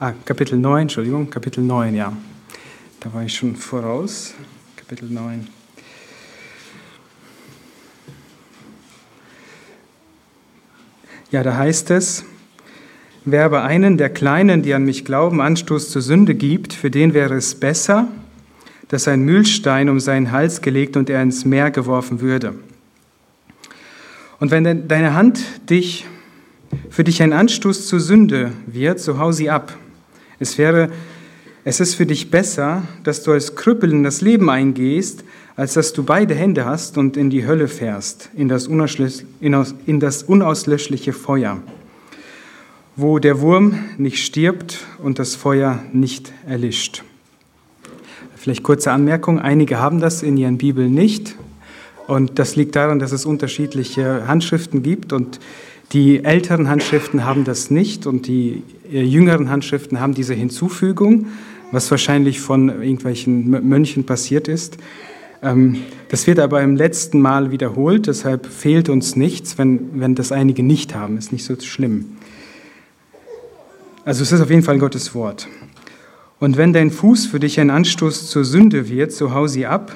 Ah, Kapitel 9, Entschuldigung, Kapitel 9, ja. Da war ich schon voraus. Kapitel 9. Ja, da heißt es, wer aber einen der Kleinen, die an mich glauben, Anstoß zur Sünde gibt, für den wäre es besser, dass ein Mühlstein um seinen Hals gelegt und er ins Meer geworfen würde. Und wenn deine Hand dich, für dich ein Anstoß zur Sünde wird, so hau sie ab. Es wäre, es ist für dich besser, dass du als Krüppel in das Leben eingehst, als dass du beide Hände hast und in die Hölle fährst, in das, in das unauslöschliche Feuer, wo der Wurm nicht stirbt und das Feuer nicht erlischt. Vielleicht kurze Anmerkung, einige haben das in ihren Bibeln nicht und das liegt daran, dass es unterschiedliche Handschriften gibt und die älteren Handschriften haben das nicht und die äh, jüngeren Handschriften haben diese Hinzufügung, was wahrscheinlich von irgendwelchen Mönchen passiert ist. Ähm, das wird aber im letzten Mal wiederholt, deshalb fehlt uns nichts, wenn, wenn das einige nicht haben, ist nicht so schlimm. Also es ist auf jeden Fall Gottes Wort. Und wenn dein Fuß für dich ein Anstoß zur Sünde wird, so hau sie ab.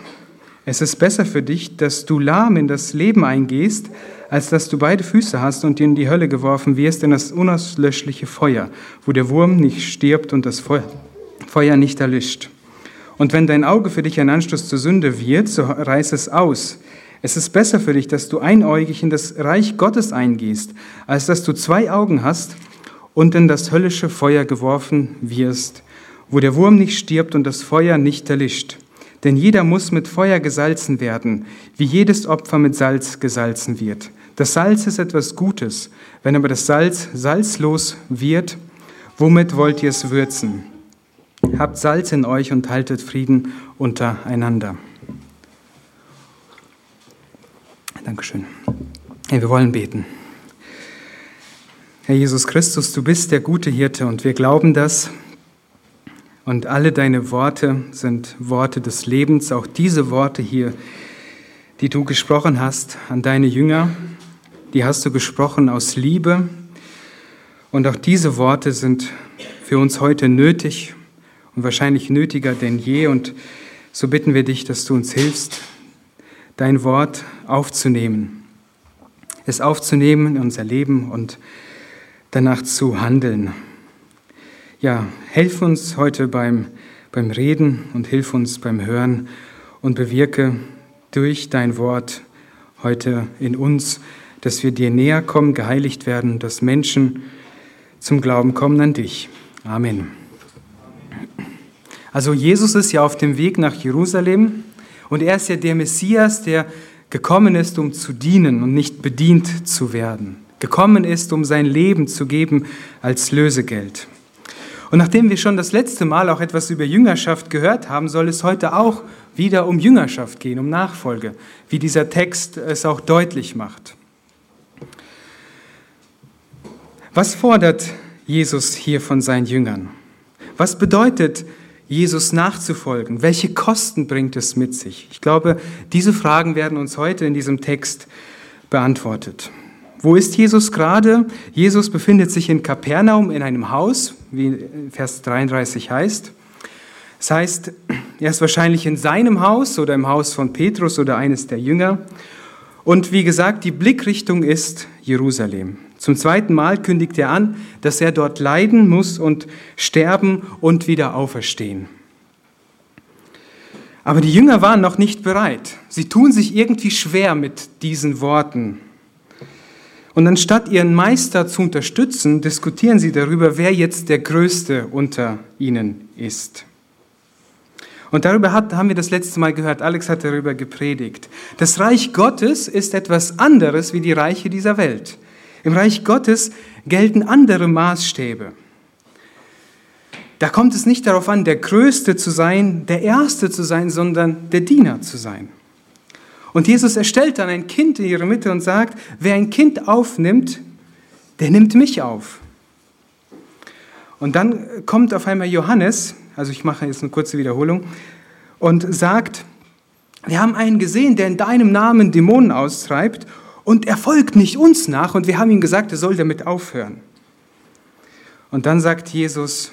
Es ist besser für dich, dass du lahm in das Leben eingehst, als dass du beide Füße hast und in die Hölle geworfen wirst, in das unauslöschliche Feuer, wo der Wurm nicht stirbt und das Feuer nicht erlischt. Und wenn dein Auge für dich ein Anstoß zur Sünde wird, so reiß es aus. Es ist besser für dich, dass du einäugig in das Reich Gottes eingehst, als dass du zwei Augen hast und in das höllische Feuer geworfen wirst, wo der Wurm nicht stirbt und das Feuer nicht erlischt. Denn jeder muss mit Feuer gesalzen werden, wie jedes Opfer mit Salz gesalzen wird. Das Salz ist etwas Gutes. Wenn aber das Salz salzlos wird, womit wollt ihr es würzen? Habt Salz in euch und haltet Frieden untereinander. Dankeschön. Wir wollen beten. Herr Jesus Christus, du bist der gute Hirte und wir glauben das. Und alle deine Worte sind Worte des Lebens, auch diese Worte hier, die du gesprochen hast an deine Jünger, die hast du gesprochen aus Liebe. Und auch diese Worte sind für uns heute nötig und wahrscheinlich nötiger denn je. Und so bitten wir dich, dass du uns hilfst, dein Wort aufzunehmen, es aufzunehmen in unser Leben und danach zu handeln. Ja, helf uns heute beim, beim Reden und hilf uns beim Hören und bewirke durch dein Wort heute in uns dass wir dir näher kommen, geheiligt werden, dass Menschen zum Glauben kommen an dich. Amen. Also Jesus ist ja auf dem Weg nach Jerusalem und er ist ja der Messias, der gekommen ist, um zu dienen und nicht bedient zu werden. Gekommen ist, um sein Leben zu geben als Lösegeld. Und nachdem wir schon das letzte Mal auch etwas über Jüngerschaft gehört haben, soll es heute auch wieder um Jüngerschaft gehen, um Nachfolge, wie dieser Text es auch deutlich macht. Was fordert Jesus hier von seinen Jüngern? Was bedeutet Jesus nachzufolgen? Welche Kosten bringt es mit sich? Ich glaube, diese Fragen werden uns heute in diesem Text beantwortet. Wo ist Jesus gerade? Jesus befindet sich in Kapernaum in einem Haus, wie Vers 33 heißt. Das heißt, er ist wahrscheinlich in seinem Haus oder im Haus von Petrus oder eines der Jünger. Und wie gesagt, die Blickrichtung ist Jerusalem. Zum zweiten Mal kündigt er an, dass er dort leiden muss und sterben und wieder auferstehen. Aber die Jünger waren noch nicht bereit. Sie tun sich irgendwie schwer mit diesen Worten. Und anstatt ihren Meister zu unterstützen, diskutieren sie darüber, wer jetzt der Größte unter ihnen ist. Und darüber hat, haben wir das letzte Mal gehört, Alex hat darüber gepredigt. Das Reich Gottes ist etwas anderes wie die Reiche dieser Welt. Im Reich Gottes gelten andere Maßstäbe. Da kommt es nicht darauf an, der Größte zu sein, der Erste zu sein, sondern der Diener zu sein. Und Jesus erstellt dann ein Kind in ihre Mitte und sagt, wer ein Kind aufnimmt, der nimmt mich auf. Und dann kommt auf einmal Johannes, also ich mache jetzt eine kurze Wiederholung, und sagt, wir haben einen gesehen, der in deinem Namen Dämonen austreibt und er folgt nicht uns nach und wir haben ihm gesagt, er soll damit aufhören. Und dann sagt Jesus,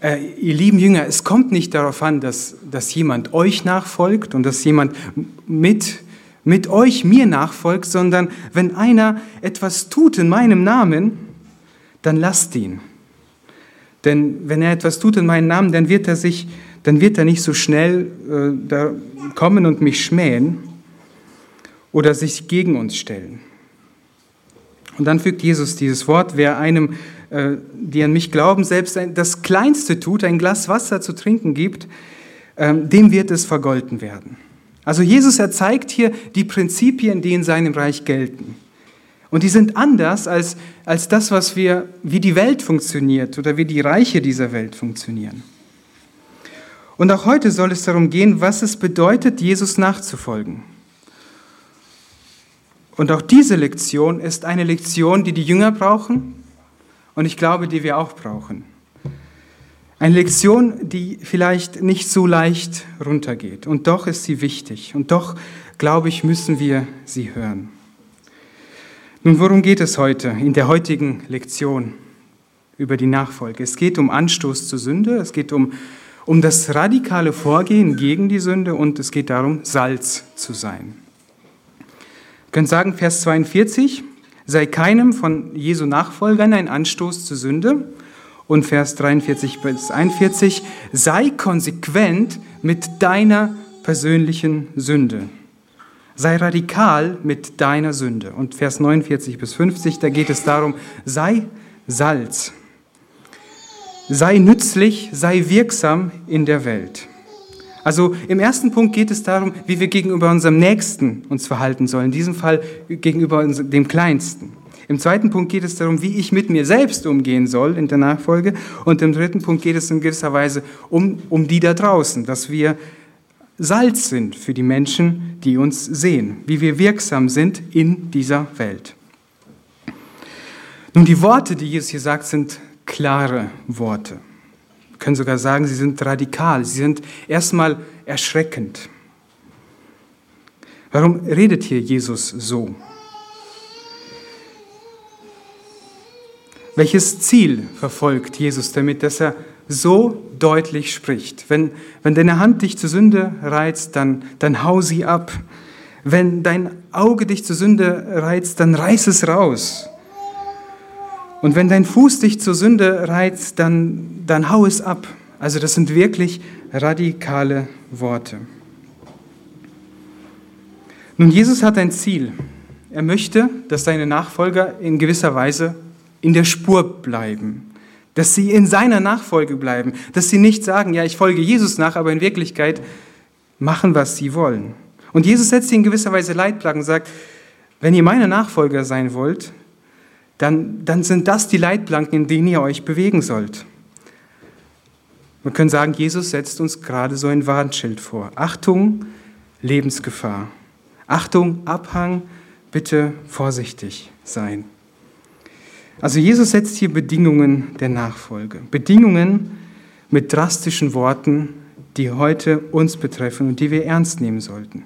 äh, ihr lieben Jünger, es kommt nicht darauf an, dass, dass jemand euch nachfolgt und dass jemand mit, mit euch mir nachfolgt, sondern wenn einer etwas tut in meinem Namen, dann lasst ihn. Denn wenn er etwas tut in meinem Namen, dann wird er sich, dann wird er nicht so schnell äh, da kommen und mich schmähen oder sich gegen uns stellen. Und dann fügt Jesus dieses Wort, wer einem äh, die an mich glauben, selbst das Kleinste tut, ein Glas Wasser zu trinken gibt, ähm, dem wird es vergolten werden. Also Jesus erzeigt hier die Prinzipien, die in seinem Reich gelten. Und die sind anders als, als das, was wir, wie die Welt funktioniert oder wie die Reiche dieser Welt funktionieren. Und auch heute soll es darum gehen, was es bedeutet, Jesus nachzufolgen. Und auch diese Lektion ist eine Lektion, die die Jünger brauchen und ich glaube, die wir auch brauchen. Eine Lektion, die vielleicht nicht so leicht runtergeht. Und doch ist sie wichtig. Und doch, glaube ich, müssen wir sie hören. Nun, worum geht es heute in der heutigen Lektion über die Nachfolge? Es geht um Anstoß zur Sünde, es geht um, um das radikale Vorgehen gegen die Sünde und es geht darum, Salz zu sein. Wir können sagen, Vers 42, sei keinem von Jesu Nachfolgern ein Anstoß zur Sünde. Und Vers 43 bis 41, sei konsequent mit deiner persönlichen Sünde. Sei radikal mit deiner Sünde. Und Vers 49 bis 50, da geht es darum, sei Salz. Sei nützlich, sei wirksam in der Welt. Also im ersten Punkt geht es darum, wie wir gegenüber unserem Nächsten uns verhalten sollen, in diesem Fall gegenüber dem Kleinsten. Im zweiten Punkt geht es darum, wie ich mit mir selbst umgehen soll in der Nachfolge. Und im dritten Punkt geht es in gewisser Weise um, um die da draußen, dass wir Salz sind für die Menschen, die uns sehen, wie wir wirksam sind in dieser Welt. Nun, die Worte, die Jesus hier sagt, sind klare Worte. Wir können sogar sagen, sie sind radikal, sie sind erstmal erschreckend. Warum redet hier Jesus so? Welches Ziel verfolgt Jesus damit, dass er so deutlich spricht? Wenn, wenn deine Hand dich zur Sünde reizt, dann, dann hau sie ab. Wenn dein Auge dich zur Sünde reizt, dann reiß es raus. Und wenn dein Fuß dich zur Sünde reizt, dann, dann hau es ab. Also das sind wirklich radikale Worte. Nun, Jesus hat ein Ziel. Er möchte, dass seine Nachfolger in gewisser Weise in der Spur bleiben, dass sie in seiner Nachfolge bleiben, dass sie nicht sagen, ja, ich folge Jesus nach, aber in Wirklichkeit machen, was sie wollen. Und Jesus setzt sie in gewisser Weise Leitplanken und sagt, wenn ihr meine Nachfolger sein wollt, dann, dann sind das die Leitplanken, in denen ihr euch bewegen sollt. Wir können sagen, Jesus setzt uns gerade so ein Warnschild vor. Achtung, Lebensgefahr. Achtung, Abhang, bitte vorsichtig sein. Also Jesus setzt hier Bedingungen der Nachfolge. Bedingungen mit drastischen Worten, die heute uns betreffen und die wir ernst nehmen sollten.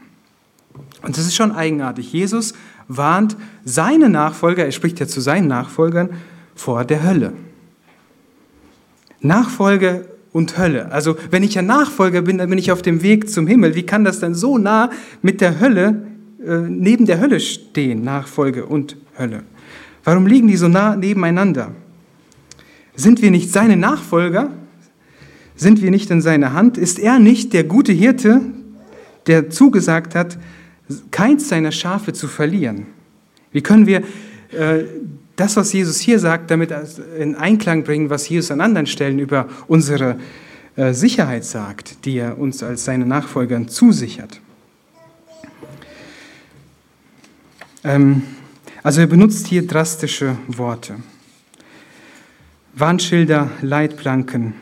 Und das ist schon eigenartig. Jesus warnt seine Nachfolger, er spricht ja zu seinen Nachfolgern, vor der Hölle. Nachfolge und Hölle. Also wenn ich ein Nachfolger bin, dann bin ich auf dem Weg zum Himmel. Wie kann das denn so nah mit der Hölle, äh, neben der Hölle stehen, Nachfolge und Hölle? Warum liegen die so nah nebeneinander? Sind wir nicht seine Nachfolger? Sind wir nicht in seiner Hand? Ist er nicht der gute Hirte, der zugesagt hat, keins seiner Schafe zu verlieren. Wie können wir äh, das, was Jesus hier sagt, damit in Einklang bringen, was Jesus an anderen Stellen über unsere äh, Sicherheit sagt, die er uns als seine Nachfolger zusichert? Ähm, also er benutzt hier drastische Worte. Warnschilder, Leitplanken.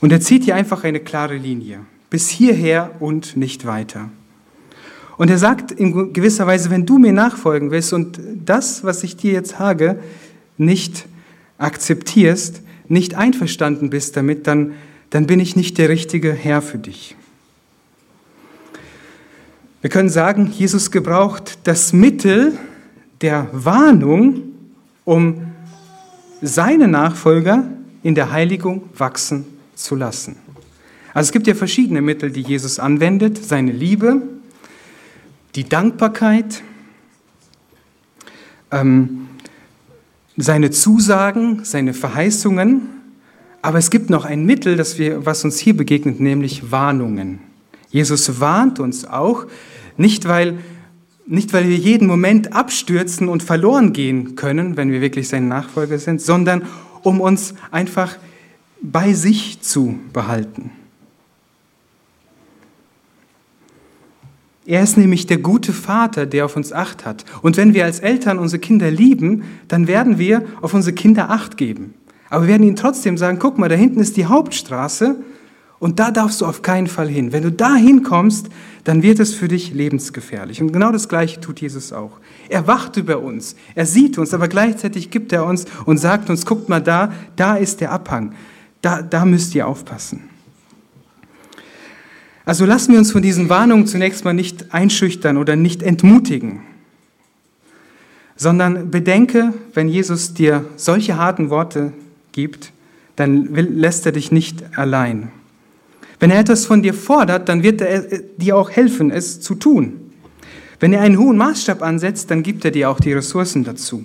Und er zieht hier einfach eine klare Linie. Bis hierher und nicht weiter. Und er sagt in gewisser Weise, wenn du mir nachfolgen willst und das, was ich dir jetzt sage, nicht akzeptierst, nicht einverstanden bist damit, dann, dann bin ich nicht der richtige Herr für dich. Wir können sagen, Jesus gebraucht das Mittel der Warnung, um seine Nachfolger in der Heiligung wachsen zu lassen. Also es gibt ja verschiedene Mittel, die Jesus anwendet. Seine Liebe, die Dankbarkeit, ähm, seine Zusagen, seine Verheißungen. Aber es gibt noch ein Mittel, das wir, was uns hier begegnet, nämlich Warnungen. Jesus warnt uns auch, nicht weil, nicht weil wir jeden Moment abstürzen und verloren gehen können, wenn wir wirklich seine Nachfolger sind, sondern um uns einfach bei sich zu behalten. Er ist nämlich der gute Vater, der auf uns Acht hat. Und wenn wir als Eltern unsere Kinder lieben, dann werden wir auf unsere Kinder Acht geben. Aber wir werden ihnen trotzdem sagen, guck mal, da hinten ist die Hauptstraße und da darfst du auf keinen Fall hin. Wenn du da hinkommst, dann wird es für dich lebensgefährlich. Und genau das Gleiche tut Jesus auch. Er wacht über uns, er sieht uns, aber gleichzeitig gibt er uns und sagt uns, guckt mal da, da ist der Abhang, da, da müsst ihr aufpassen. Also lassen wir uns von diesen Warnungen zunächst mal nicht einschüchtern oder nicht entmutigen, sondern bedenke, wenn Jesus dir solche harten Worte gibt, dann lässt er dich nicht allein. Wenn er etwas von dir fordert, dann wird er dir auch helfen, es zu tun. Wenn er einen hohen Maßstab ansetzt, dann gibt er dir auch die Ressourcen dazu.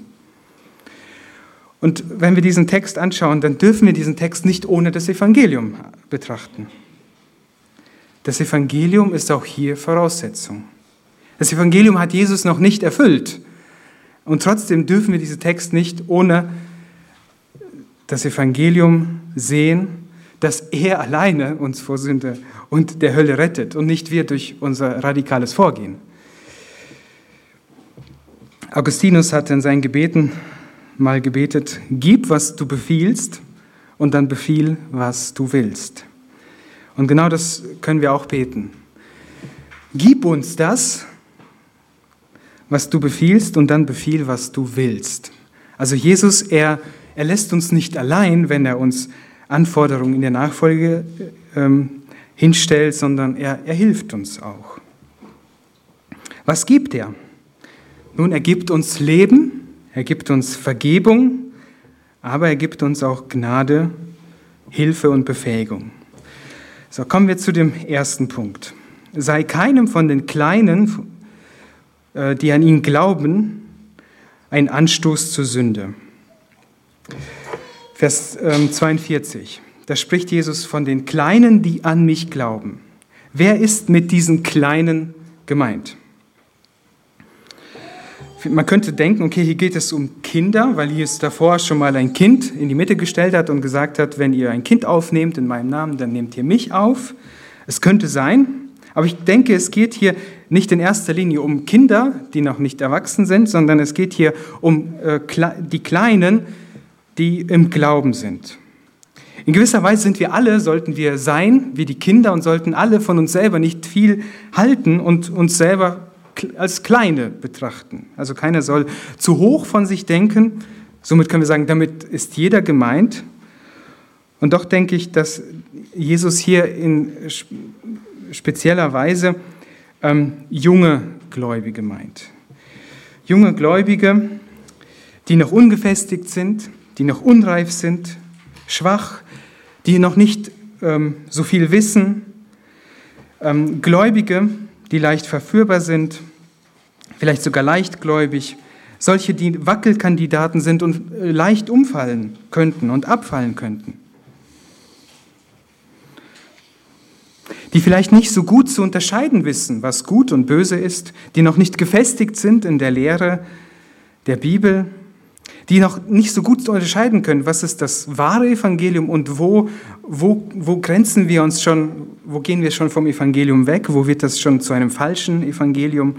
Und wenn wir diesen Text anschauen, dann dürfen wir diesen Text nicht ohne das Evangelium betrachten. Das Evangelium ist auch hier Voraussetzung. Das Evangelium hat Jesus noch nicht erfüllt. Und trotzdem dürfen wir diesen Text nicht ohne das Evangelium sehen, dass er alleine uns vor Sünde und der Hölle rettet und nicht wir durch unser radikales Vorgehen. Augustinus hat in seinen Gebeten mal gebetet, gib, was du befiehlst und dann befiehl, was du willst. Und genau das können wir auch beten. Gib uns das, was du befiehlst, und dann befiehl, was du willst. Also Jesus, er, er lässt uns nicht allein, wenn er uns Anforderungen in der Nachfolge ähm, hinstellt, sondern er, er hilft uns auch. Was gibt er? Nun, er gibt uns Leben, er gibt uns Vergebung, aber er gibt uns auch Gnade, Hilfe und Befähigung. So, kommen wir zu dem ersten Punkt. Sei keinem von den Kleinen, äh, die an ihn glauben, ein Anstoß zur Sünde. Vers 42. Ähm, da spricht Jesus von den Kleinen, die an mich glauben. Wer ist mit diesen Kleinen gemeint? Man könnte denken, okay, hier geht es um Kinder, weil Jesus davor schon mal ein Kind in die Mitte gestellt hat und gesagt hat, wenn ihr ein Kind aufnehmt in meinem Namen, dann nehmt ihr mich auf. Es könnte sein, aber ich denke, es geht hier nicht in erster Linie um Kinder, die noch nicht erwachsen sind, sondern es geht hier um äh, die Kleinen, die im Glauben sind. In gewisser Weise sind wir alle, sollten wir sein wie die Kinder und sollten alle von uns selber nicht viel halten und uns selber als Kleine betrachten. Also keiner soll zu hoch von sich denken. Somit können wir sagen, damit ist jeder gemeint. Und doch denke ich, dass Jesus hier in spezieller Weise ähm, junge Gläubige meint. Junge Gläubige, die noch ungefestigt sind, die noch unreif sind, schwach, die noch nicht ähm, so viel wissen, ähm, Gläubige, die leicht verführbar sind, vielleicht sogar leichtgläubig, solche, die Wackelkandidaten sind und äh, leicht umfallen könnten und abfallen könnten. Die vielleicht nicht so gut zu unterscheiden wissen, was gut und böse ist, die noch nicht gefestigt sind in der Lehre der Bibel, die noch nicht so gut unterscheiden können, was ist das wahre Evangelium und wo, wo, wo grenzen wir uns schon, wo gehen wir schon vom Evangelium weg, wo wird das schon zu einem falschen Evangelium.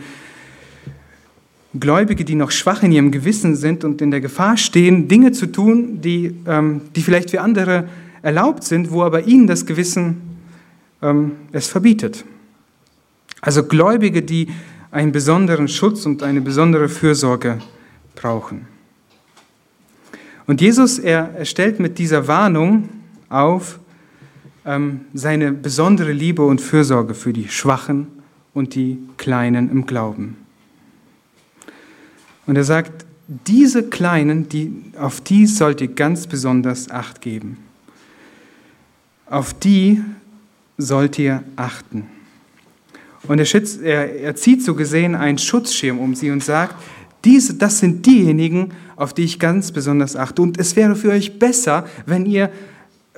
Gläubige, die noch schwach in ihrem Gewissen sind und in der Gefahr stehen, Dinge zu tun, die, ähm, die vielleicht für andere erlaubt sind, wo aber ihnen das Gewissen ähm, es verbietet. Also Gläubige, die einen besonderen Schutz und eine besondere Fürsorge brauchen. Und Jesus, er, er stellt mit dieser Warnung auf ähm, seine besondere Liebe und Fürsorge für die Schwachen und die Kleinen im Glauben. Und er sagt, diese Kleinen, die, auf die sollt ihr ganz besonders Acht geben. Auf die sollt ihr achten. Und er, schützt, er, er zieht so gesehen einen Schutzschirm um sie und sagt, diese, das sind diejenigen, auf die ich ganz besonders achte. Und es wäre für euch besser, wenn ihr,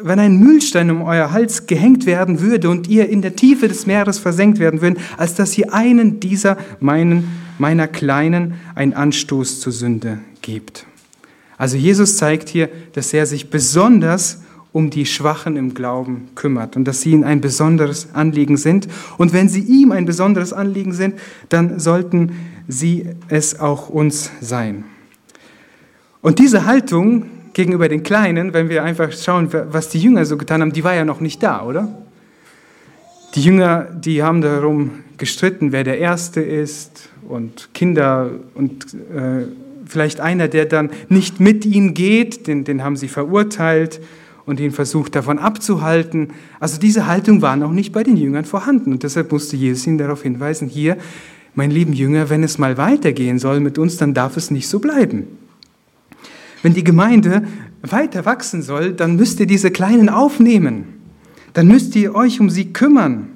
wenn ein Mühlstein um euer Hals gehängt werden würde und ihr in der Tiefe des Meeres versenkt werden würdet, als dass ihr einen dieser meinen, meiner Kleinen einen Anstoß zur Sünde gebt. Also Jesus zeigt hier, dass er sich besonders um die Schwachen im Glauben kümmert und dass sie ihm ein besonderes Anliegen sind. Und wenn sie ihm ein besonderes Anliegen sind, dann sollten sie es auch uns sein. Und diese Haltung gegenüber den Kleinen, wenn wir einfach schauen, was die Jünger so getan haben, die war ja noch nicht da, oder? Die Jünger, die haben darum gestritten, wer der Erste ist und Kinder und äh, vielleicht einer, der dann nicht mit ihnen geht, den, den haben sie verurteilt und ihn versucht davon abzuhalten. Also diese Haltung war noch nicht bei den Jüngern vorhanden und deshalb musste Jesus ihnen darauf hinweisen, hier, mein lieben Jünger, wenn es mal weitergehen soll mit uns, dann darf es nicht so bleiben. Wenn die Gemeinde weiter wachsen soll, dann müsst ihr diese Kleinen aufnehmen. Dann müsst ihr euch um sie kümmern.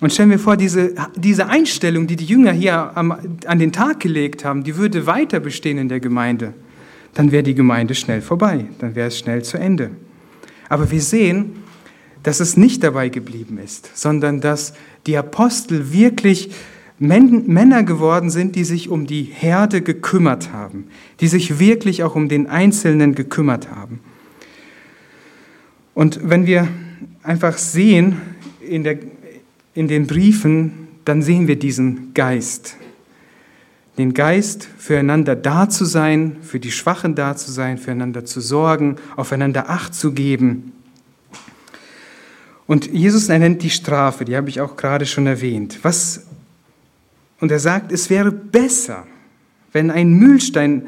Und stellen wir vor, diese, diese Einstellung, die die Jünger hier am, an den Tag gelegt haben, die würde weiter bestehen in der Gemeinde dann wäre die Gemeinde schnell vorbei, dann wäre es schnell zu Ende. Aber wir sehen, dass es nicht dabei geblieben ist, sondern dass die Apostel wirklich Männer geworden sind, die sich um die Herde gekümmert haben, die sich wirklich auch um den Einzelnen gekümmert haben. Und wenn wir einfach sehen in, der, in den Briefen, dann sehen wir diesen Geist, den Geist, füreinander da zu sein, für die Schwachen da zu sein, füreinander zu sorgen, aufeinander Acht zu geben. Und Jesus nennt die Strafe, die habe ich auch gerade schon erwähnt. Was, und er sagt, es wäre besser, wenn ein Mühlstein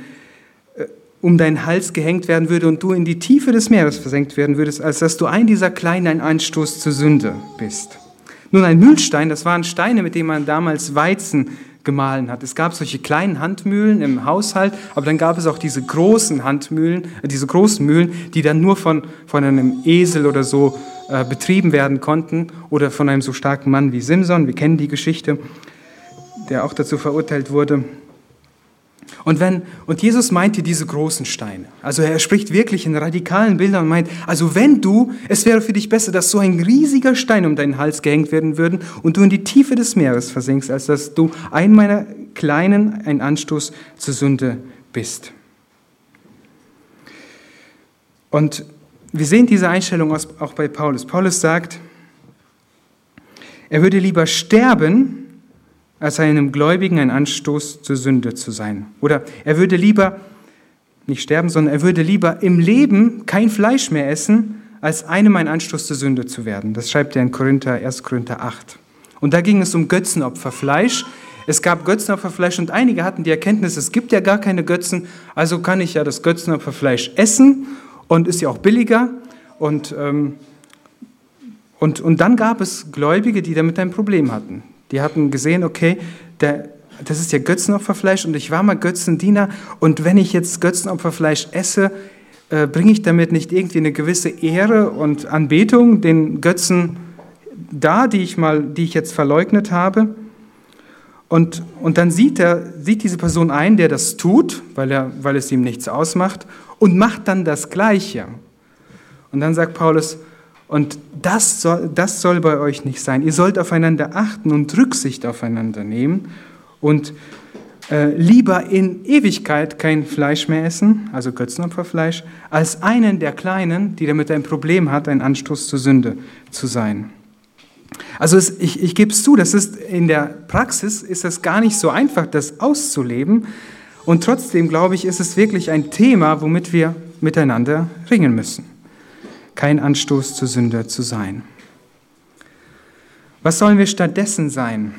äh, um deinen Hals gehängt werden würde und du in die Tiefe des Meeres versenkt werden würdest, als dass du ein dieser kleinen ein Anstoß zur Sünde bist. Nun, ein Mühlstein, das waren Steine, mit denen man damals Weizen gemahlen hat. Es gab solche kleinen Handmühlen im Haushalt, aber dann gab es auch diese großen Handmühlen, äh, diese großen Mühlen, die dann nur von, von einem Esel oder so äh, betrieben werden konnten oder von einem so starken Mann wie Simson. Wir kennen die Geschichte, der auch dazu verurteilt wurde. Und, wenn, und Jesus meinte diese großen Steine. Also er spricht wirklich in radikalen Bildern und meint, also wenn du, es wäre für dich besser, dass so ein riesiger Stein um deinen Hals gehängt werden würde und du in die Tiefe des Meeres versinkst, als dass du ein meiner Kleinen ein Anstoß zur Sünde bist. Und wir sehen diese Einstellung auch bei Paulus. Paulus sagt, er würde lieber sterben, als einem Gläubigen ein Anstoß zur Sünde zu sein. Oder er würde lieber nicht sterben, sondern er würde lieber im Leben kein Fleisch mehr essen, als einem ein Anstoß zur Sünde zu werden. Das schreibt er in Korinther, 1. Korinther 8. Und da ging es um Götzenopferfleisch. Es gab Götzenopferfleisch und einige hatten die Erkenntnis, es gibt ja gar keine Götzen, also kann ich ja das Götzenopferfleisch essen und ist ja auch billiger. Und, ähm, und, und dann gab es Gläubige, die damit ein Problem hatten. Die hatten gesehen, okay, der, das ist ja Götzenopferfleisch und ich war mal Götzendiener und wenn ich jetzt Götzenopferfleisch esse, äh, bringe ich damit nicht irgendwie eine gewisse Ehre und Anbetung den Götzen da, die ich mal, die ich jetzt verleugnet habe. Und, und dann sieht, er, sieht diese Person ein, der das tut, weil, er, weil es ihm nichts ausmacht, und macht dann das Gleiche. Und dann sagt Paulus, und das soll, das soll bei euch nicht sein. Ihr sollt aufeinander achten und Rücksicht aufeinander nehmen und äh, lieber in Ewigkeit kein Fleisch mehr essen, also Götzenopferfleisch, als einen der Kleinen, die damit ein Problem hat, ein Anstoß zur Sünde zu sein. Also es, ich, ich gebe es zu, das ist in der Praxis ist es gar nicht so einfach, das auszuleben. Und trotzdem glaube ich, ist es wirklich ein Thema, womit wir miteinander ringen müssen kein Anstoß zur Sünde zu sein. Was sollen wir stattdessen sein?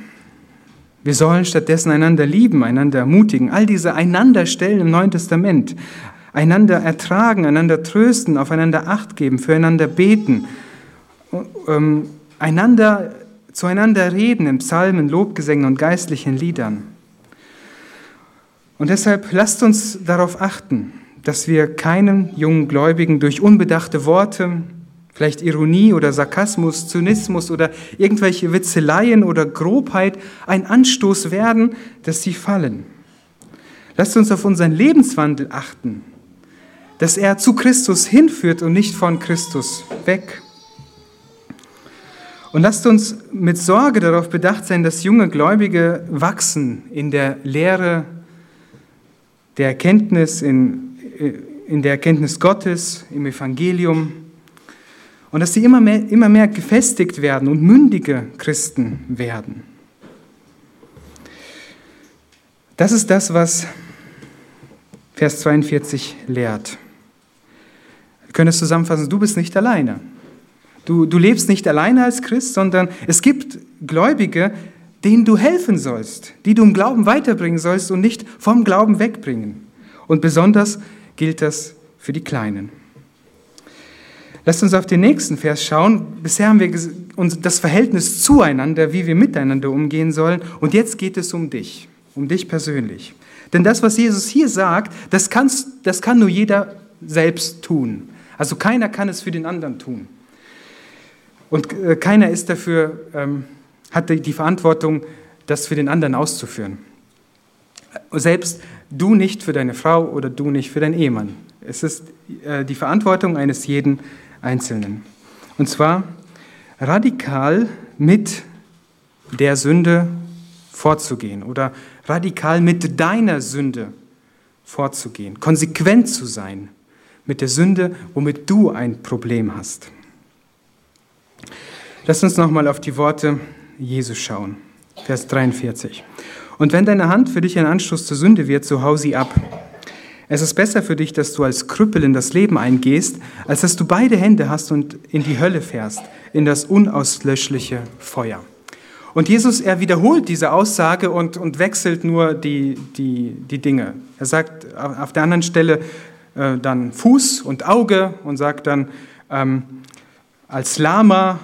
Wir sollen stattdessen einander lieben, einander ermutigen, all diese einander stellen im Neuen Testament, einander ertragen, einander trösten, aufeinander Acht geben, füreinander beten, ähm, einander zueinander reden in Psalmen, Lobgesängen und geistlichen Liedern. Und deshalb lasst uns darauf achten, dass wir keinen jungen Gläubigen durch unbedachte Worte, vielleicht Ironie oder Sarkasmus, Zynismus oder irgendwelche Witzeleien oder Grobheit ein Anstoß werden, dass sie fallen. Lasst uns auf unseren Lebenswandel achten, dass er zu Christus hinführt und nicht von Christus weg. Und lasst uns mit Sorge darauf bedacht sein, dass junge Gläubige wachsen in der Lehre der Erkenntnis, in, in der Erkenntnis Gottes, im Evangelium. Und dass sie immer mehr, immer mehr gefestigt werden und mündige Christen werden. Das ist das, was Vers 42 lehrt. Wir können es zusammenfassen, du bist nicht alleine. Du, du lebst nicht alleine als Christ, sondern es gibt Gläubige, denen du helfen sollst, die du im Glauben weiterbringen sollst und nicht vom Glauben wegbringen. Und besonders gilt das für die Kleinen. Lasst uns auf den nächsten Vers schauen. Bisher haben wir das Verhältnis zueinander, wie wir miteinander umgehen sollen. Und jetzt geht es um dich, um dich persönlich. Denn das, was Jesus hier sagt, das, kannst, das kann nur jeder selbst tun. Also keiner kann es für den anderen tun. Und äh, keiner ist dafür, ähm, hat die Verantwortung, das für den anderen auszuführen. Selbst du nicht für deine Frau oder du nicht für deinen Ehemann. Es ist äh, die Verantwortung eines jeden Einzelnen. Und zwar radikal mit der Sünde vorzugehen oder radikal mit deiner Sünde vorzugehen, konsequent zu sein mit der Sünde, womit du ein Problem hast. Lass uns nochmal auf die Worte Jesus schauen. Vers 43. Und wenn deine Hand für dich ein Anstoß zur Sünde wird, so hau sie ab. Es ist besser für dich, dass du als Krüppel in das Leben eingehst, als dass du beide Hände hast und in die Hölle fährst, in das unauslöschliche Feuer. Und Jesus, er wiederholt diese Aussage und, und wechselt nur die, die, die Dinge. Er sagt auf der anderen Stelle äh, dann Fuß und Auge und sagt dann ähm, als Lama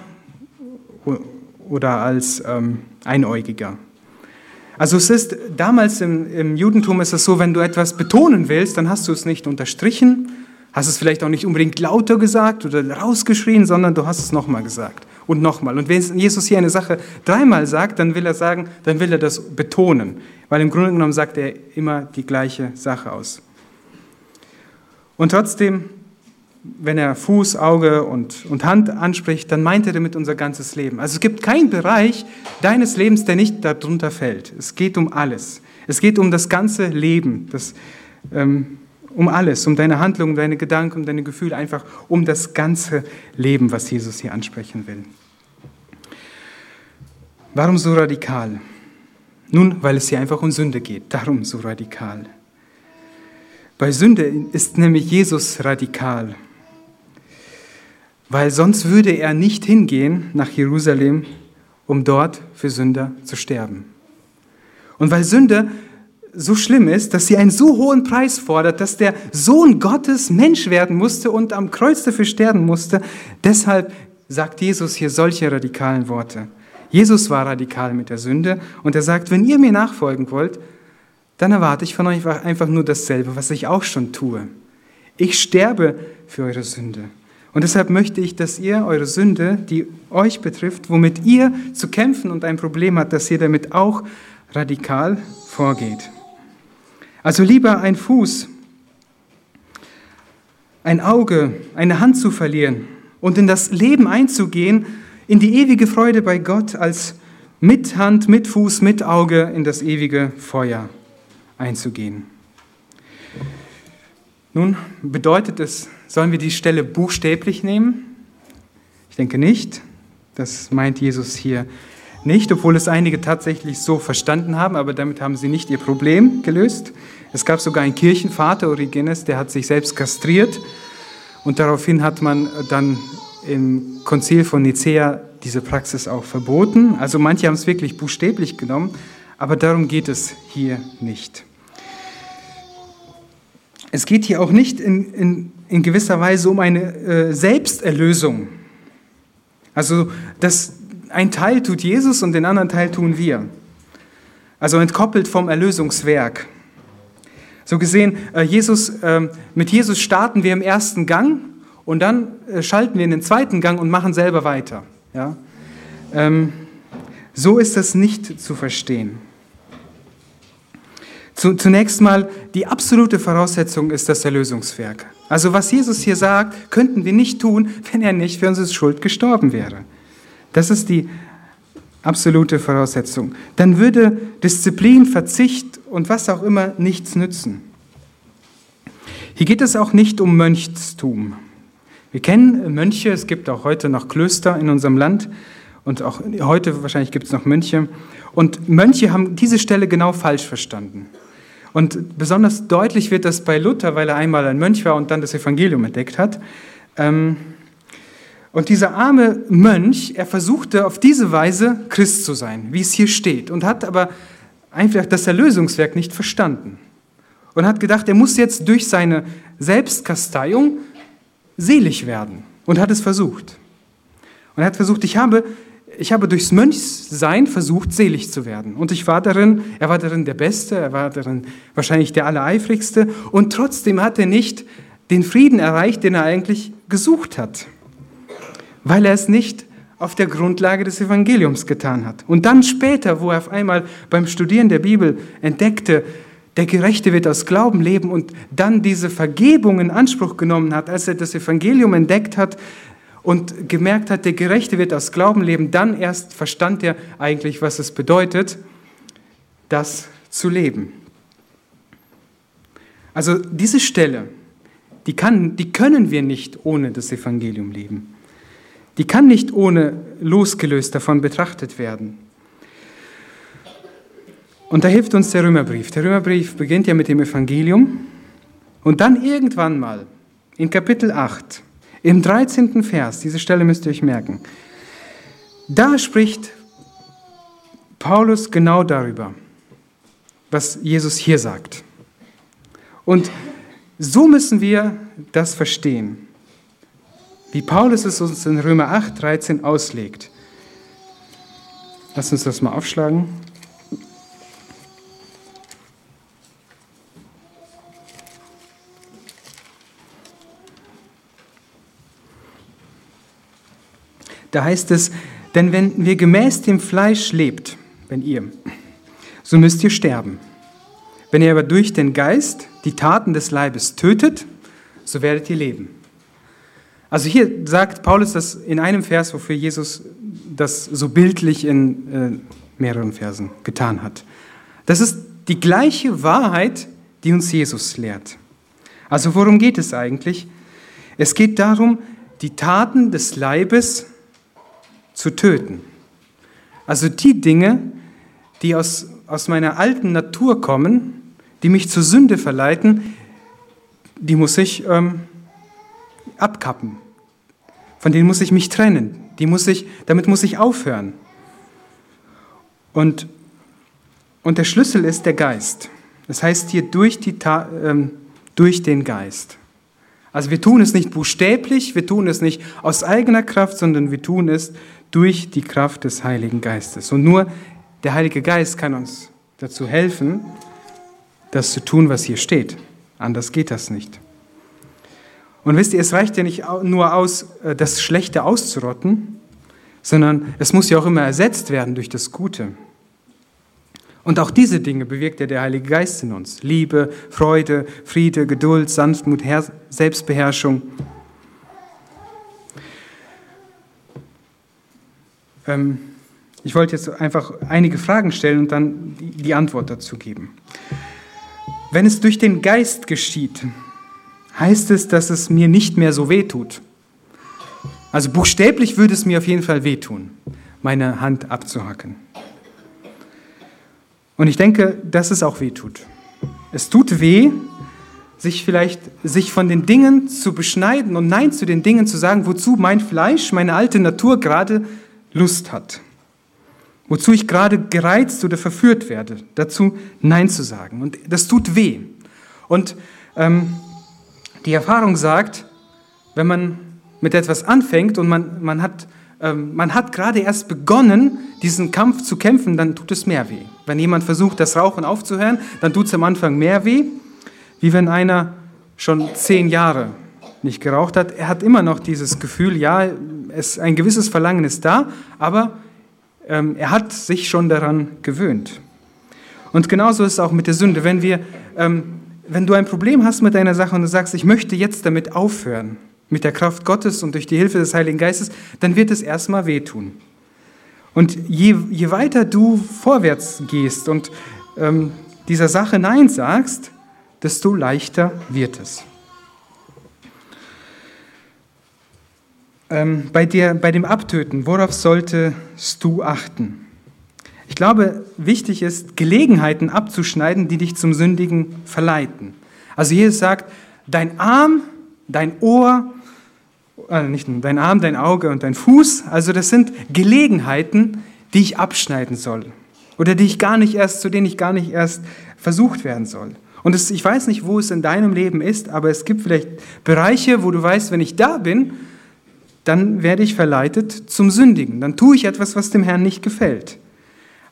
oder als ähm, Einäugiger. Also es ist damals im, im Judentum ist es so, wenn du etwas betonen willst, dann hast du es nicht unterstrichen, hast es vielleicht auch nicht unbedingt lauter gesagt oder rausgeschrien, sondern du hast es nochmal gesagt und nochmal. Und wenn Jesus hier eine Sache dreimal sagt, dann will er sagen, dann will er das betonen, weil im Grunde genommen sagt er immer die gleiche Sache aus. Und trotzdem, wenn er Fuß, Auge und, und Hand anspricht, dann meint er damit unser ganzes Leben. Also es gibt keinen Bereich deines Lebens, der nicht darunter fällt. Es geht um alles. Es geht um das ganze Leben, das, ähm, um alles, um deine Handlungen, um deine Gedanken, um deine Gefühle, einfach um das ganze Leben, was Jesus hier ansprechen will. Warum so radikal? Nun, weil es hier einfach um Sünde geht. Darum so radikal. Bei Sünde ist nämlich Jesus radikal. Weil sonst würde er nicht hingehen nach Jerusalem, um dort für Sünder zu sterben. Und weil Sünde so schlimm ist, dass sie einen so hohen Preis fordert, dass der Sohn Gottes Mensch werden musste und am Kreuz dafür sterben musste, deshalb sagt Jesus hier solche radikalen Worte. Jesus war radikal mit der Sünde und er sagt, wenn ihr mir nachfolgen wollt, dann erwarte ich von euch einfach nur dasselbe, was ich auch schon tue. Ich sterbe für eure Sünde. Und deshalb möchte ich, dass ihr eure Sünde, die euch betrifft, womit ihr zu kämpfen und ein Problem habt, dass ihr damit auch radikal vorgeht. Also lieber ein Fuß, ein Auge, eine Hand zu verlieren und in das Leben einzugehen, in die ewige Freude bei Gott, als mit Hand, mit Fuß, mit Auge in das ewige Feuer einzugehen. Nun bedeutet es, sollen wir die Stelle buchstäblich nehmen? Ich denke nicht. Das meint Jesus hier nicht, obwohl es einige tatsächlich so verstanden haben, aber damit haben sie nicht ihr Problem gelöst. Es gab sogar einen Kirchenvater, Origenes, der hat sich selbst kastriert und daraufhin hat man dann im Konzil von Nicea diese Praxis auch verboten. Also manche haben es wirklich buchstäblich genommen, aber darum geht es hier nicht. Es geht hier auch nicht in, in, in gewisser Weise um eine äh, Selbsterlösung. Also das, ein Teil tut Jesus und den anderen Teil tun wir. Also entkoppelt vom Erlösungswerk. So gesehen, äh, Jesus, ähm, mit Jesus starten wir im ersten Gang und dann äh, schalten wir in den zweiten Gang und machen selber weiter. Ja? Ähm, so ist das nicht zu verstehen. Zunächst mal, die absolute Voraussetzung ist das Erlösungswerk. Also was Jesus hier sagt, könnten wir nicht tun, wenn er nicht für unsere Schuld gestorben wäre. Das ist die absolute Voraussetzung. Dann würde Disziplin, Verzicht und was auch immer nichts nützen. Hier geht es auch nicht um Mönchstum. Wir kennen Mönche, es gibt auch heute noch Klöster in unserem Land und auch heute wahrscheinlich gibt es noch Mönche. Und Mönche haben diese Stelle genau falsch verstanden. Und besonders deutlich wird das bei Luther, weil er einmal ein Mönch war und dann das Evangelium entdeckt hat. Ähm, und dieser arme Mönch, er versuchte auf diese Weise Christ zu sein, wie es hier steht, und hat aber einfach das Erlösungswerk nicht verstanden. Und hat gedacht, er muss jetzt durch seine Selbstkasteiung selig werden. Und hat es versucht. Und er hat versucht, ich habe ich habe durchs Mönchsein versucht, selig zu werden. Und ich war darin, er war darin der Beste, er war darin wahrscheinlich der Allereifrigste. Und trotzdem hat er nicht den Frieden erreicht, den er eigentlich gesucht hat. Weil er es nicht auf der Grundlage des Evangeliums getan hat. Und dann später, wo er auf einmal beim Studieren der Bibel entdeckte, der Gerechte wird aus Glauben leben und dann diese Vergebung in Anspruch genommen hat, als er das Evangelium entdeckt hat, und gemerkt hat, der Gerechte wird aus Glauben leben, dann erst verstand er eigentlich, was es bedeutet, das zu leben. Also diese Stelle, die, kann, die können wir nicht ohne das Evangelium leben. Die kann nicht ohne losgelöst davon betrachtet werden. Und da hilft uns der Römerbrief. Der Römerbrief beginnt ja mit dem Evangelium und dann irgendwann mal in Kapitel 8 im 13. Vers, diese Stelle müsst ihr euch merken, da spricht Paulus genau darüber, was Jesus hier sagt. Und so müssen wir das verstehen, wie Paulus es uns in Römer 8, 13 auslegt. Lass uns das mal aufschlagen. Da heißt es, denn wenn wir gemäß dem Fleisch lebt, wenn ihr, so müsst ihr sterben. Wenn ihr aber durch den Geist die Taten des Leibes tötet, so werdet ihr leben. Also hier sagt Paulus das in einem Vers, wofür Jesus das so bildlich in äh, mehreren Versen getan hat. Das ist die gleiche Wahrheit, die uns Jesus lehrt. Also worum geht es eigentlich? Es geht darum, die Taten des Leibes zu töten. Also die Dinge, die aus, aus meiner alten Natur kommen, die mich zur Sünde verleiten, die muss ich ähm, abkappen. Von denen muss ich mich trennen. Die muss ich, damit muss ich aufhören. Und, und der Schlüssel ist der Geist. Das heißt hier durch, die, ähm, durch den Geist. Also wir tun es nicht buchstäblich, wir tun es nicht aus eigener Kraft, sondern wir tun es durch die Kraft des Heiligen Geistes. Und nur der Heilige Geist kann uns dazu helfen, das zu tun, was hier steht. Anders geht das nicht. Und wisst ihr, es reicht ja nicht nur aus, äh, das Schlechte auszurotten, sondern es muss ja auch immer ersetzt werden durch das Gute. Und auch diese Dinge bewirkt ja der Heilige Geist in uns. Liebe, Freude, Friede, Geduld, Sanftmut, Selbstbeherrschung. Ähm, ich wollte jetzt einfach einige Fragen stellen und dann die Antwort dazu geben. Wenn es durch den Geist geschieht, heißt es, dass es mir nicht mehr so weh tut. Also buchstäblich würde es mir auf jeden Fall wehtun, meine Hand abzuhacken. Und ich denke, dass es auch weh tut. Es tut weh, sich vielleicht sich von den Dingen zu beschneiden und Nein zu den Dingen zu sagen, wozu mein Fleisch, meine alte Natur gerade Lust hat. Wozu ich gerade gereizt oder verführt werde, dazu Nein zu sagen. Und das tut weh. Und ähm, die Erfahrung sagt, wenn man mit etwas anfängt und man, man hat, ähm, man hat gerade erst begonnen, diesen Kampf zu kämpfen, dann tut es mehr weh. Wenn jemand versucht, das Rauchen aufzuhören, dann tut es am Anfang mehr weh. wie wenn einer schon zehn Jahre nicht geraucht hat. Er hat immer noch dieses Gefühl, ja, es, ein gewisses Verlangen ist da, aber ähm, er hat sich schon daran gewöhnt. Und genauso ist es auch mit der Sünde. Wenn, wir, ähm, wenn du ein Problem hast mit einer Sache und du sagst, ich möchte jetzt damit aufhören, mit der Kraft Gottes und durch die Hilfe des Heiligen Geistes, dann wird es erstmal wehtun. Und je, je weiter du vorwärts gehst und ähm, dieser Sache Nein sagst, desto leichter wird es. Ähm, bei, der, bei dem Abtöten, worauf solltest du achten? Ich glaube, wichtig ist, Gelegenheiten abzuschneiden, die dich zum Sündigen verleiten. Also Jesus sagt, dein Arm, dein Ohr, äh, nicht dein Arm, dein Auge und dein Fuß, also das sind Gelegenheiten, die ich abschneiden soll. Oder die ich gar nicht erst, zu denen ich gar nicht erst versucht werden soll. Und es, ich weiß nicht, wo es in deinem Leben ist, aber es gibt vielleicht Bereiche, wo du weißt, wenn ich da bin, dann werde ich verleitet zum Sündigen. Dann tue ich etwas, was dem Herrn nicht gefällt.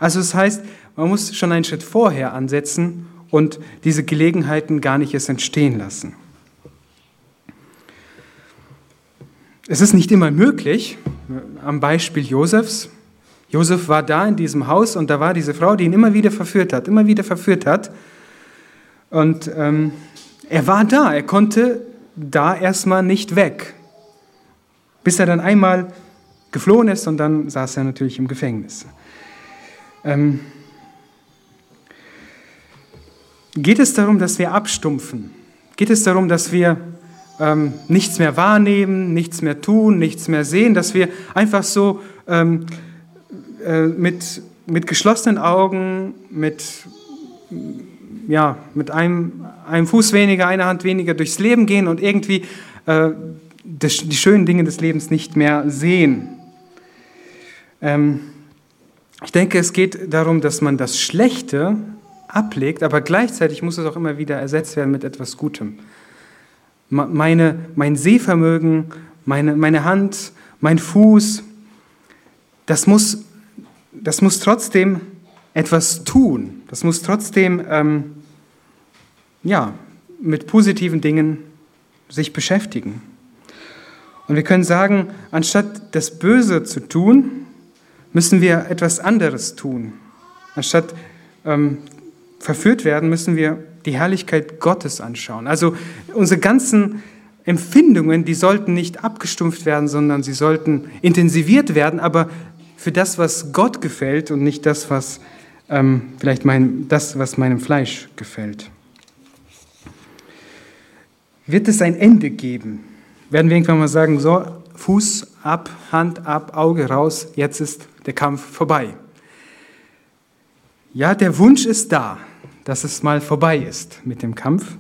Also das heißt, man muss schon einen Schritt vorher ansetzen und diese Gelegenheiten gar nicht erst entstehen lassen. Es ist nicht immer möglich, am Beispiel Josefs. Josef war da in diesem Haus und da war diese Frau, die ihn immer wieder verführt hat, immer wieder verführt hat. Und ähm, er war da, er konnte da erstmal nicht weg. Bis er dann einmal geflohen ist und dann saß er natürlich im Gefängnis. Ähm, geht es darum, dass wir abstumpfen? Geht es darum, dass wir ähm, nichts mehr wahrnehmen, nichts mehr tun, nichts mehr sehen, dass wir einfach so ähm, äh, mit, mit geschlossenen Augen, mit, ja, mit einem, einem Fuß weniger, einer Hand weniger durchs Leben gehen und irgendwie äh, die schönen Dinge des Lebens nicht mehr sehen. Ähm, ich denke, es geht darum, dass man das Schlechte ablegt, aber gleichzeitig muss es auch immer wieder ersetzt werden mit etwas Gutem. Meine, mein Sehvermögen, meine, meine Hand, mein Fuß, das muss, das muss trotzdem etwas tun. Das muss trotzdem ähm, ja, mit positiven Dingen sich beschäftigen. Und wir können sagen, anstatt das Böse zu tun, müssen wir etwas anderes tun. Anstatt ähm, verführt werden, müssen wir die Herrlichkeit Gottes anschauen. Also unsere ganzen Empfindungen, die sollten nicht abgestumpft werden, sondern sie sollten intensiviert werden, aber für das, was Gott gefällt und nicht das, was ähm, vielleicht mein, das, was meinem Fleisch gefällt. Wird es ein Ende geben? Werden wir irgendwann mal sagen, so, Fuß ab, Hand ab, Auge raus, jetzt ist der Kampf vorbei. Ja, der Wunsch ist da, dass es mal vorbei ist mit dem Kampf.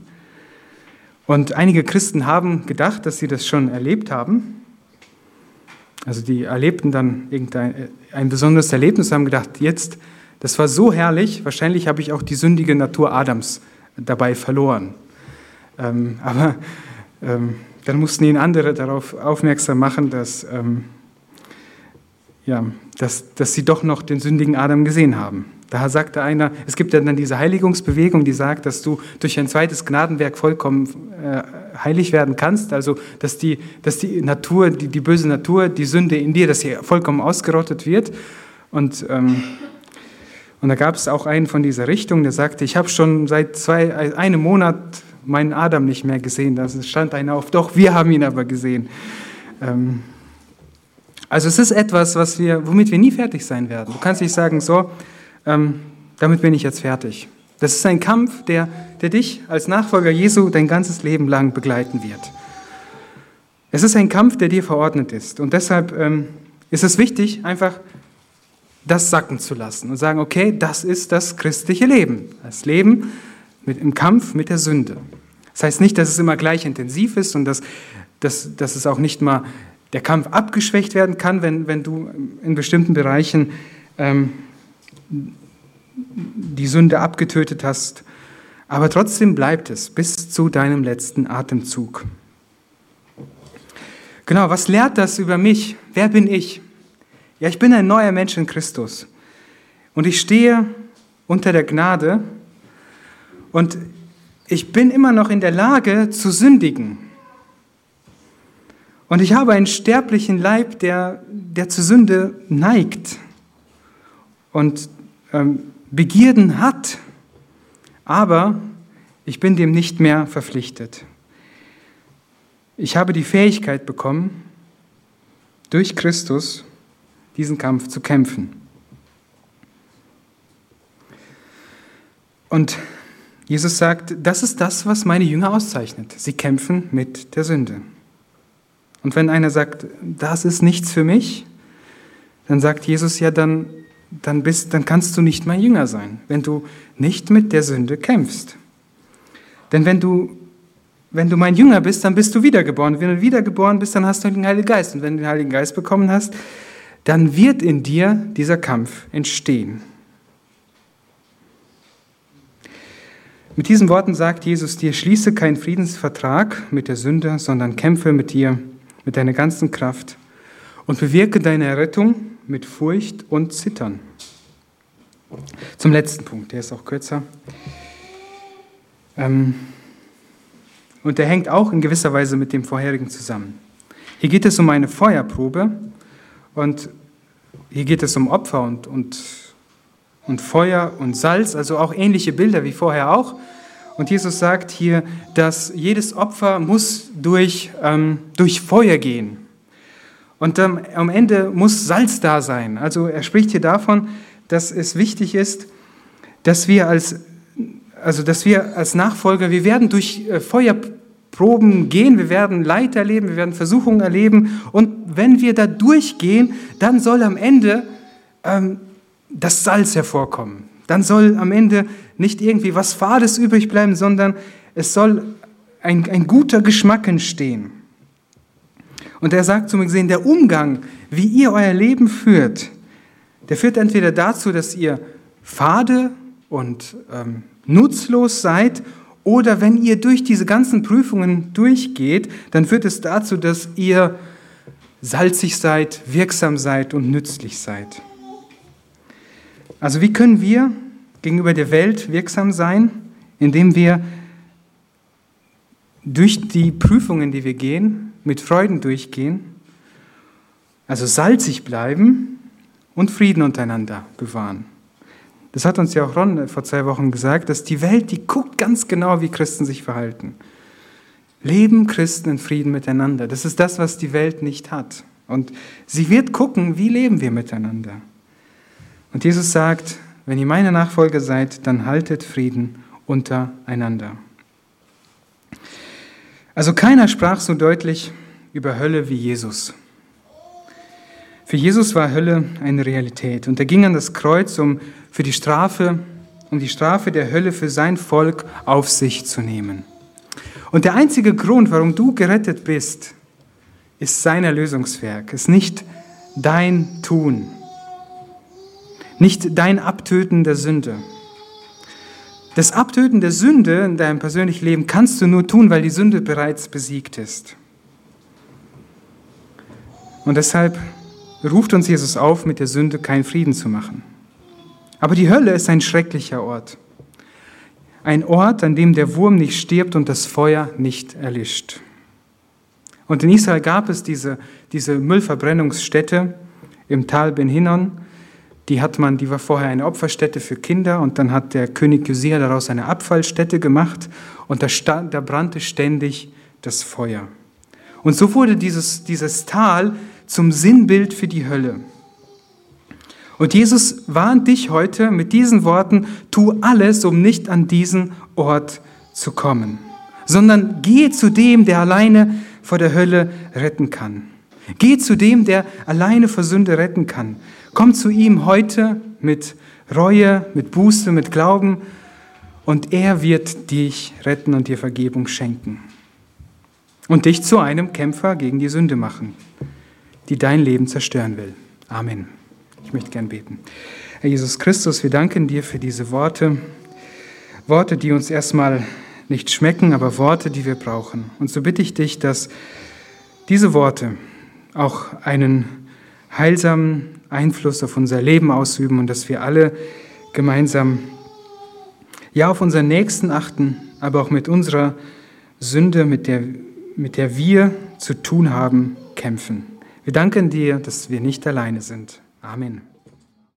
Und einige Christen haben gedacht, dass sie das schon erlebt haben. Also die erlebten dann irgendein äh, ein besonderes Erlebnis, haben gedacht, jetzt, das war so herrlich, wahrscheinlich habe ich auch die sündige Natur Adams dabei verloren. Ähm, aber ähm, dann mussten ihn andere darauf aufmerksam machen, dass, ähm, ja, dass, dass sie doch noch den sündigen Adam gesehen haben. Da sagte einer, es gibt dann diese Heiligungsbewegung, die sagt, dass du durch ein zweites Gnadenwerk vollkommen äh, heilig werden kannst, also dass die, dass die Natur, die, die böse Natur, die Sünde in dir, dass sie vollkommen ausgerottet wird. Und, ähm, und da gab es auch einen von dieser Richtung, der sagte, ich habe schon seit zwei, einem Monat meinen Adam nicht mehr gesehen. Da stand einer auf, doch, wir haben ihn aber gesehen. Ähm, also es ist etwas, was wir, womit wir nie fertig sein werden. Du kannst nicht sagen, so, ähm, damit bin ich jetzt fertig. Das ist ein Kampf, der, der dich als Nachfolger Jesu dein ganzes Leben lang begleiten wird. Es ist ein Kampf, der dir verordnet ist. Und deshalb ähm, ist es wichtig, einfach das sacken zu lassen und sagen, okay, das ist das christliche Leben. Das Leben, mit, im Kampf mit der Sünde. Das heißt nicht, dass es immer gleich intensiv ist und dass, dass, dass es auch nicht mal der Kampf abgeschwächt werden kann, wenn, wenn du in bestimmten Bereichen ähm, die Sünde abgetötet hast. Aber trotzdem bleibt es bis zu deinem letzten Atemzug. Genau, was lehrt das über mich? Wer bin ich? Ja, ich bin ein neuer Mensch in Christus. Und ich stehe unter der Gnade und ich bin immer noch in der Lage zu sündigen. Und ich habe einen sterblichen Leib, der, der zur Sünde neigt und ähm, Begierden hat. Aber ich bin dem nicht mehr verpflichtet. Ich habe die Fähigkeit bekommen, durch Christus diesen Kampf zu kämpfen. Und Jesus sagt, das ist das, was meine Jünger auszeichnet. Sie kämpfen mit der Sünde. Und wenn einer sagt, das ist nichts für mich, dann sagt Jesus ja, dann, dann, bist, dann kannst du nicht mein Jünger sein, wenn du nicht mit der Sünde kämpfst. Denn wenn du, wenn du mein Jünger bist, dann bist du wiedergeboren. Wenn du wiedergeboren bist, dann hast du den Heiligen Geist. Und wenn du den Heiligen Geist bekommen hast, dann wird in dir dieser Kampf entstehen. Mit diesen Worten sagt Jesus dir, schließe keinen Friedensvertrag mit der Sünde, sondern kämpfe mit dir, mit deiner ganzen Kraft und bewirke deine Errettung mit Furcht und Zittern. Zum letzten Punkt, der ist auch kürzer. Ähm, und der hängt auch in gewisser Weise mit dem vorherigen zusammen. Hier geht es um eine Feuerprobe und hier geht es um Opfer und, und und Feuer und Salz, also auch ähnliche Bilder wie vorher auch. Und Jesus sagt hier, dass jedes Opfer muss durch, ähm, durch Feuer gehen. Und ähm, am Ende muss Salz da sein. Also er spricht hier davon, dass es wichtig ist, dass wir als, also dass wir als Nachfolger, wir werden durch äh, Feuerproben gehen, wir werden Leid erleben, wir werden Versuchungen erleben. Und wenn wir da durchgehen, dann soll am Ende ähm, das Salz hervorkommen. Dann soll am Ende nicht irgendwie was Fades übrig bleiben, sondern es soll ein, ein guter Geschmack entstehen. Und er sagt zu mir gesehen, der Umgang, wie ihr euer Leben führt, der führt entweder dazu, dass ihr fade und ähm, nutzlos seid, oder wenn ihr durch diese ganzen Prüfungen durchgeht, dann führt es dazu, dass ihr salzig seid, wirksam seid und nützlich seid. Also wie können wir gegenüber der Welt wirksam sein, indem wir durch die Prüfungen, die wir gehen, mit Freuden durchgehen, also salzig bleiben und Frieden untereinander bewahren. Das hat uns ja auch Ron vor zwei Wochen gesagt, dass die Welt, die guckt ganz genau, wie Christen sich verhalten. Leben Christen in Frieden miteinander. Das ist das, was die Welt nicht hat. Und sie wird gucken, wie leben wir miteinander. Und Jesus sagt, wenn ihr meine Nachfolger seid, dann haltet Frieden untereinander. Also keiner sprach so deutlich über Hölle wie Jesus. Für Jesus war Hölle eine Realität und er ging an das Kreuz, um für die Strafe, um die Strafe der Hölle für sein Volk auf sich zu nehmen. Und der einzige Grund, warum du gerettet bist, ist sein Erlösungswerk, ist nicht dein Tun nicht dein Abtöten der Sünde. Das Abtöten der Sünde in deinem persönlichen Leben kannst du nur tun, weil die Sünde bereits besiegt ist. Und deshalb ruft uns Jesus auf, mit der Sünde keinen Frieden zu machen. Aber die Hölle ist ein schrecklicher Ort. Ein Ort, an dem der Wurm nicht stirbt und das Feuer nicht erlischt. Und in Israel gab es diese, diese Müllverbrennungsstätte im Tal Ben Hinnon, die hat man, die war vorher eine Opferstätte für Kinder und dann hat der König Josia daraus eine Abfallstätte gemacht und da, stand, da brannte ständig das Feuer. Und so wurde dieses, dieses Tal zum Sinnbild für die Hölle. Und Jesus warnt dich heute mit diesen Worten, tu alles, um nicht an diesen Ort zu kommen, sondern geh zu dem, der alleine vor der Hölle retten kann. Geh zu dem, der alleine vor Sünde retten kann. Komm zu ihm heute mit Reue, mit Buße, mit Glauben und er wird dich retten und dir Vergebung schenken. Und dich zu einem Kämpfer gegen die Sünde machen, die dein Leben zerstören will. Amen. Ich möchte gern beten. Herr Jesus Christus, wir danken dir für diese Worte. Worte, die uns erstmal nicht schmecken, aber Worte, die wir brauchen. Und so bitte ich dich, dass diese Worte auch einen heilsamen Einfluss auf unser Leben ausüben und dass wir alle gemeinsam ja auf unseren Nächsten achten, aber auch mit unserer Sünde, mit der, mit der wir zu tun haben, kämpfen. Wir danken dir, dass wir nicht alleine sind. Amen.